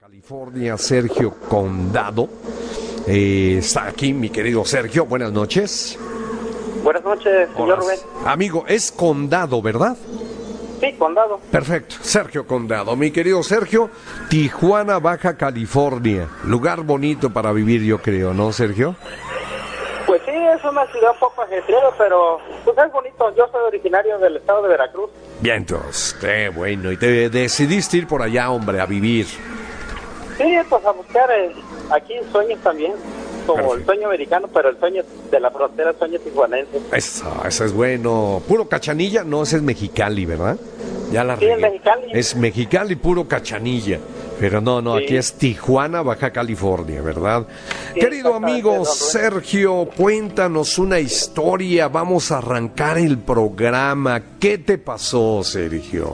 California, Sergio Condado. Eh, está aquí mi querido Sergio. Buenas noches. Buenas noches, señor Hola. Rubén. Amigo, es Condado, ¿verdad? Sí, condado. Perfecto. Sergio Condado. Mi querido Sergio, Tijuana, Baja California. Lugar bonito para vivir, yo creo, ¿no, Sergio? Pues sí, es una ciudad poco ajetreada, pero pues es bonito. Yo soy originario del estado de Veracruz. Bien, entonces, qué bueno. Y te decidiste ir por allá, hombre, a vivir. Sí, pues a buscar eh, aquí sueños también, como Perfecto. el sueño americano, pero el sueño de la frontera, el sueño tijuanense. Eso, eso es bueno. Puro cachanilla, no, ese es Mexicali, ¿verdad? Ya la Sí, es. Mexicali. Es Mexicali, puro cachanilla. Pero no, no, Sí. aquí es Tijuana, Baja California, ¿verdad? Sí, Querido amigo. Sergio, cuéntanos una historia. Vamos a arrancar el programa. ¿Qué te pasó, Sergio?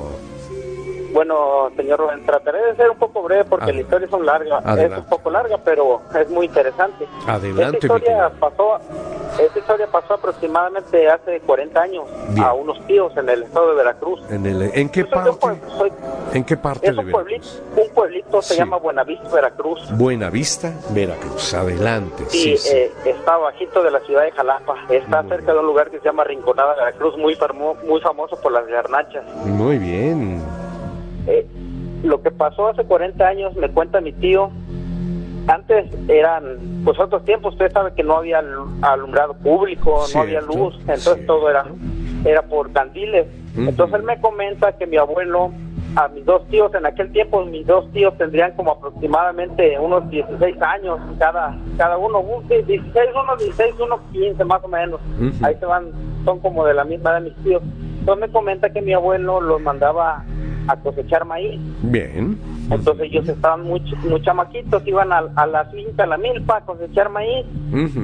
Bueno, señor Rubén, trataré de ser un poco breve porque la historia largas. Adelante. Es un poco larga, pero es muy interesante. Adelante, Esta historia pasó, esta historia pasó aproximadamente hace 40 años Bien. a unos tíos en el estado de Veracruz. ¿En, el, ¿en qué soy un parte? soy- ¿En qué parte Es de un pueblito, un se llama Buenavista, Veracruz. Buena Vista, Veracruz. Adelante. Sí, sí. eh, está bajito de la ciudad de Jalapa. Está Muy cerca de un lugar que se llama Rinconada, Veracruz, muy, muy famoso por las garnachas. Muy bien. Eh, lo que pasó hace 40 años, me cuenta mi tío, antes eran, pues otros tiempos, usted sabe que no había alu- alumbrado público, no había luz, entonces cierto. todo era, era por candiles. Entonces él me comenta que mi abuelo, a mis dos tíos, en aquel tiempo mis dos tíos tendrían como aproximadamente unos 16 años, cada cada uno, un- 16, uno 16, uno 15 más o menos. Ahí se van, son como de la misma de mis tíos. Entonces me comenta que mi abuelo los mandaba a cosechar maíz. Bien. Entonces ellos estaban muy, muy chamaquitos, iban a, a la finca, a la milpa, a cosechar maíz.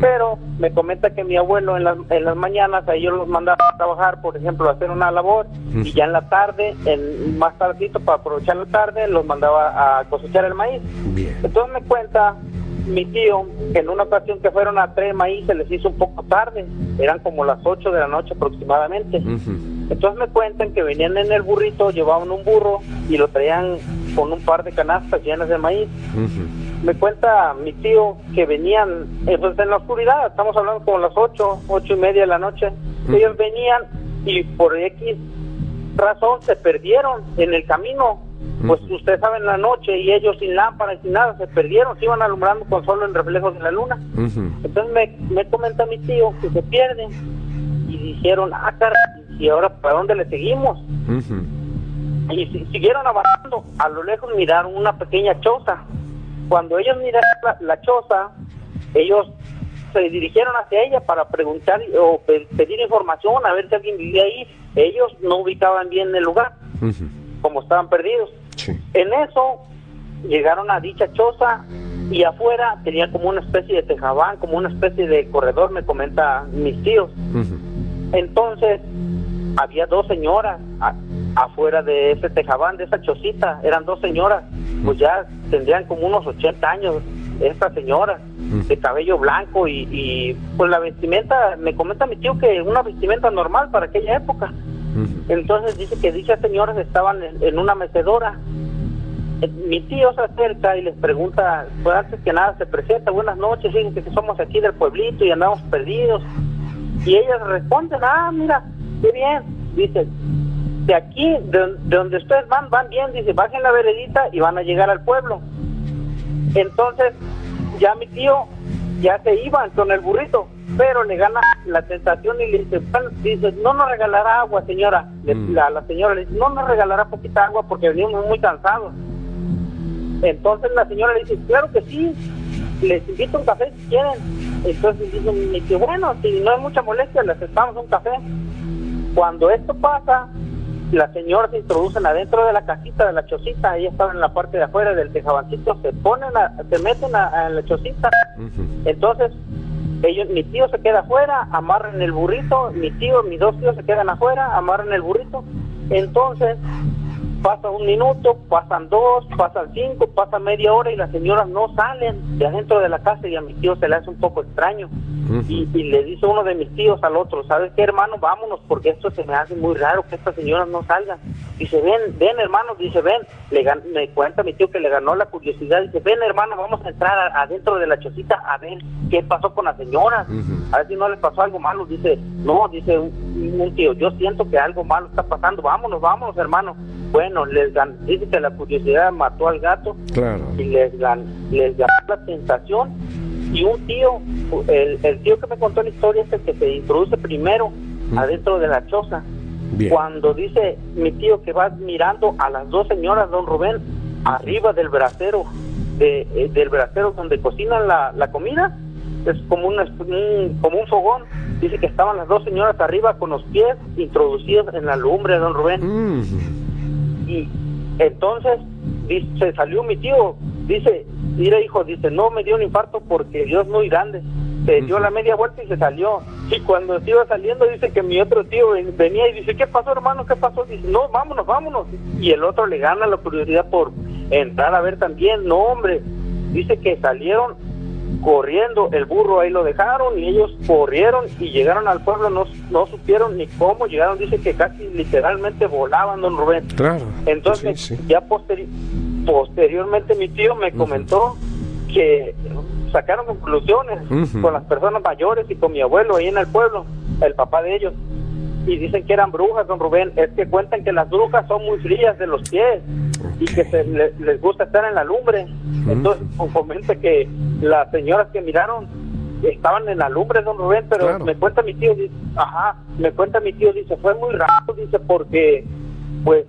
Pero me comenta que mi abuelo en las, en las mañanas a ellos los mandaba a trabajar, por ejemplo, a hacer una labor, y ya en la tarde, en más tardito, para aprovechar la tarde, los mandaba a cosechar el maíz. Bien. Entonces me cuenta mi tío que en una ocasión que fueron a traer maíz se les hizo un poco tarde, eran como las 8 de la noche aproximadamente. Ujú. Entonces me cuentan que venían en el burrito, llevaban un burro y lo traían con un par de canastas llenas de maíz. Me cuenta mi tío que venían eh, pues en la oscuridad, estamos hablando como las 8, ocho y media de la noche. Ellos venían y por X razón se perdieron en el camino. Pues Ujú. usted sabe en la noche y ellos sin lámparas, sin nada, se perdieron, se iban alumbrando con solo el reflejo de la luna. Entonces me, me comenta mi tío que se pierden y dijeron, ah, caray, ¿y ahora para dónde le seguimos? Ujú. Y si- siguieron avanzando. A lo lejos miraron una pequeña choza. Cuando ellos miraron la, la choza, ellos se dirigieron hacia ella para preguntar o pe- pedir información, a ver si alguien vivía ahí. Ellos no ubicaban bien el lugar, Ujú. como estaban perdidos. Sí. En eso llegaron a dicha choza y afuera tenía como una especie de tejabán, como una especie de corredor, me comenta mis tíos. Ujú. Entonces, había dos señoras a- afuera de ese tejabán, de esa chocita, eran dos señoras, pues ya tendrían como unos 80 años, estas señoras, de cabello blanco y, y pues la vestimenta, me comenta mi tío que una vestimenta normal para aquella época. Ujú. Entonces dice que dichas señoras estaban en, en una mecedora. Eh, Mi tío se acerca y les pregunta, pues antes que nada se presenta, buenas noches, fíjense que somos aquí del pueblito y andamos perdidos. Y ellas responden, ah, mira, qué bien. Dice, de aquí, de, de donde ustedes van, van bien. Dice, bajen la veredita y van a llegar al pueblo. Entonces, ya mi tío ya se iban con el burrito, pero le gana la tentación y le dice, bueno, dice, no nos regalará agua, señora. Le- Mm. la, la señora le dice, no nos regalará poquita agua porque venimos muy cansados. Entonces la señora le dice, claro que sí, les invito un café si quieren. Entonces dice mi tío, bueno, si no hay mucha molestia, les aceptamos un café. Cuando esto pasa, las señoras se introducen adentro de la casita, de la chocita, ellas estaban en la parte de afuera del tejabancito, se ponen, a- se meten a, a la chocita. Entonces, ellos, mi tío se queda afuera, amarran el burrito, mi tío, mis dos tíos se quedan afuera, amarran el burrito. Entonces, pasa un minuto, pasan dos, pasan cinco, pasa media hora y las señoras no salen de adentro de la casa y a mi tío se le hace un poco extraño. y, le dice uno de mis tíos al otro, ¿sabes qué hermano? Vámonos porque esto se me hace muy raro que estas señoras no salgan. Dice, ven, ven hermano, dice, ven. Le me cuenta mi tío que le ganó la curiosidad. Dice, ven hermano, vamos a entrar adentro de la chocita a ver qué pasó con las señoras. A ver si no les pasó algo malo. Dice, no, dice un, tío, yo siento que algo malo está pasando. Vámonos, vámonos hermano. Bueno, les dice que la curiosidad mató al gato y les, les ganó la tentación y un tío, el, el, tío que me contó la historia es el que se introduce primero adentro de la choza. Cuando dice mi tío que va mirando a las dos señoras, don Rubén, arriba del brasero, de, eh, del brasero donde cocinan la, la comida, es como un, como un fogón. Dice que estaban las dos señoras arriba con los pies introducidos en la lumbre, don Rubén. Y entonces se salió mi tío, dice, mira hijo, dice, no me dio un infarto porque Dios es muy grande. Se dio la media vuelta y se salió. Y cuando se iba saliendo dice que mi otro tío venía y dice, ¿qué pasó hermano? ¿Qué pasó? Dice, no, vámonos, vámonos. Y el otro le gana la curiosidad por entrar a ver también. No, hombre, dice que salieron corriendo, el burro ahí lo dejaron y ellos corrieron y llegaron al pueblo, no, no supieron ni cómo llegaron, dice que casi literalmente volaban, don Rubén. Claro. Entonces, ya posteriormente mi tío me comentó que sacaron conclusiones con las personas mayores y con mi abuelo ahí en el pueblo, el papá de ellos. Y dicen que eran brujas, don Rubén. Es que cuentan que las brujas son muy frías de los pies y que se, les gusta estar en la lumbre. Entonces, comenta que las señoras que miraron estaban en la lumbre, don Rubén, pero me cuenta mi tío, dice, ajá, me cuenta mi tío, dice, fue muy raro, dice, porque, pues,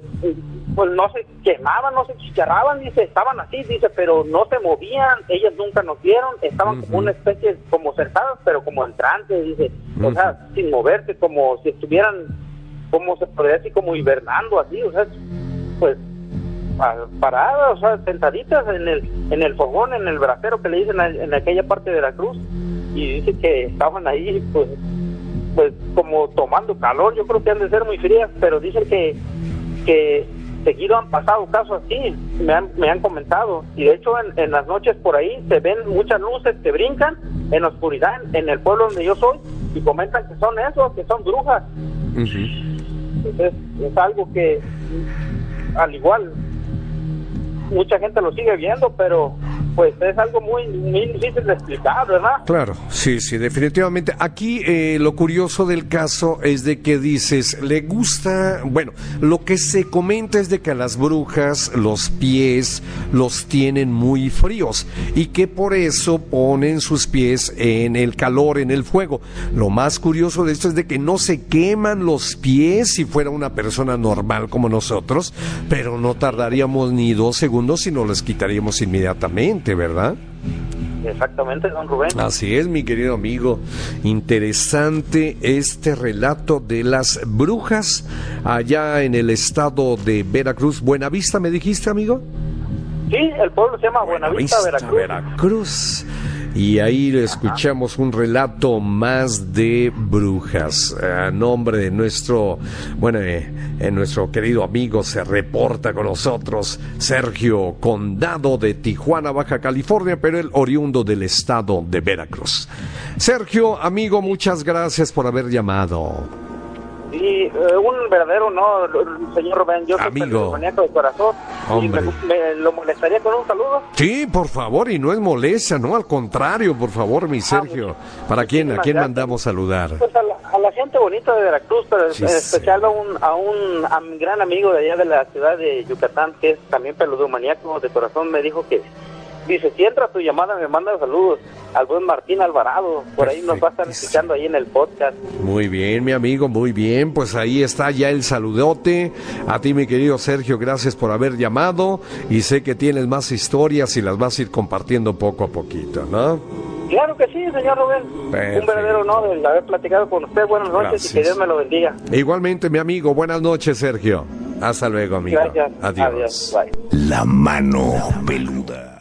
pues no se quemaban, no se chicharraban, dice, estaban así, dice, pero no se movían, ellas nunca nos vieron, estaban como una especie, como sentadas, pero como en trance, dice, o sea, sin moverse, como si estuvieran, como se podría decir, como hibernando así, o sea, pues paradas, o sea, sentaditas en el, en el fogón, en el bracero que le dicen en aquella parte de la cruz, y dice que estaban ahí, pues, pues como tomando calor, yo creo que han de ser muy frías, pero dicen que, que seguido han pasado casos así, me han, me han comentado. Y de hecho en, las noches por ahí se ven muchas luces que brincan en la oscuridad en, el pueblo donde yo soy y comentan que son esos, que son brujas. es algo que al igual mucha gente lo sigue viendo, pero pues es algo muy, difícil de explicar, ¿verdad? Claro, sí, sí, definitivamente. Aquí eh, lo curioso del caso es de que dices, le gusta, bueno, lo que se comenta es de que a las brujas los pies los tienen muy fríos y que por eso ponen sus pies en el calor, en el fuego. Lo más curioso de esto es de que no se queman los pies si fuera una persona normal como nosotros, pero no tardaríamos ni dos segundos si no les quitaríamos inmediatamente. ¿Verdad? Exactamente, don Rubén. Así es, mi querido amigo. Interesante este relato de las brujas allá en el estado de Veracruz. Buenavista, ¿me dijiste, amigo? Sí, el pueblo se llama Buenavista, Veracruz. Veracruz y ahí escuchamos un relato más de brujas. A nombre de nuestro, bueno, eh, nuestro querido amigo se reporta con nosotros Sergio Condado de Tijuana, Baja California, pero el oriundo del estado de Veracruz. Sergio, amigo, muchas gracias por haber llamado. Sí, eh, un verdadero no, señor Rubén. Yo Amigo. soy de corazón. Y me, lo molestaría con un saludo. Sí, por favor, y no es molestia, no, al contrario, por favor, mi ah, Sergio. ¿Para quién, a quién mandamos saludar? Pues a la, gente bonita de Veracruz, pero en especial a un, a un, a un gran amigo de allá de la ciudad de Yucatán, que es también peludo maníaco de corazón, me dijo que Dice, si entra tu llamada, me manda saludos al buen Martín Alvarado. Por ahí nos va a estar escuchando ahí en el podcast. Muy bien, mi amigo, muy bien. Pues ahí está ya el saludote. A ti, mi querido Sergio, gracias por haber llamado. Y sé que tienes más historias y las vas a ir compartiendo poco a poquito, ¿no? Claro que sí, señor Rubén. Un verdadero honor el haber platicado con usted. Buenas noches y que Dios me lo bendiga. igualmente, mi amigo. Buenas noches, Sergio. Hasta luego, amigo. Gracias. Adiós. Adiós. La mano peluda.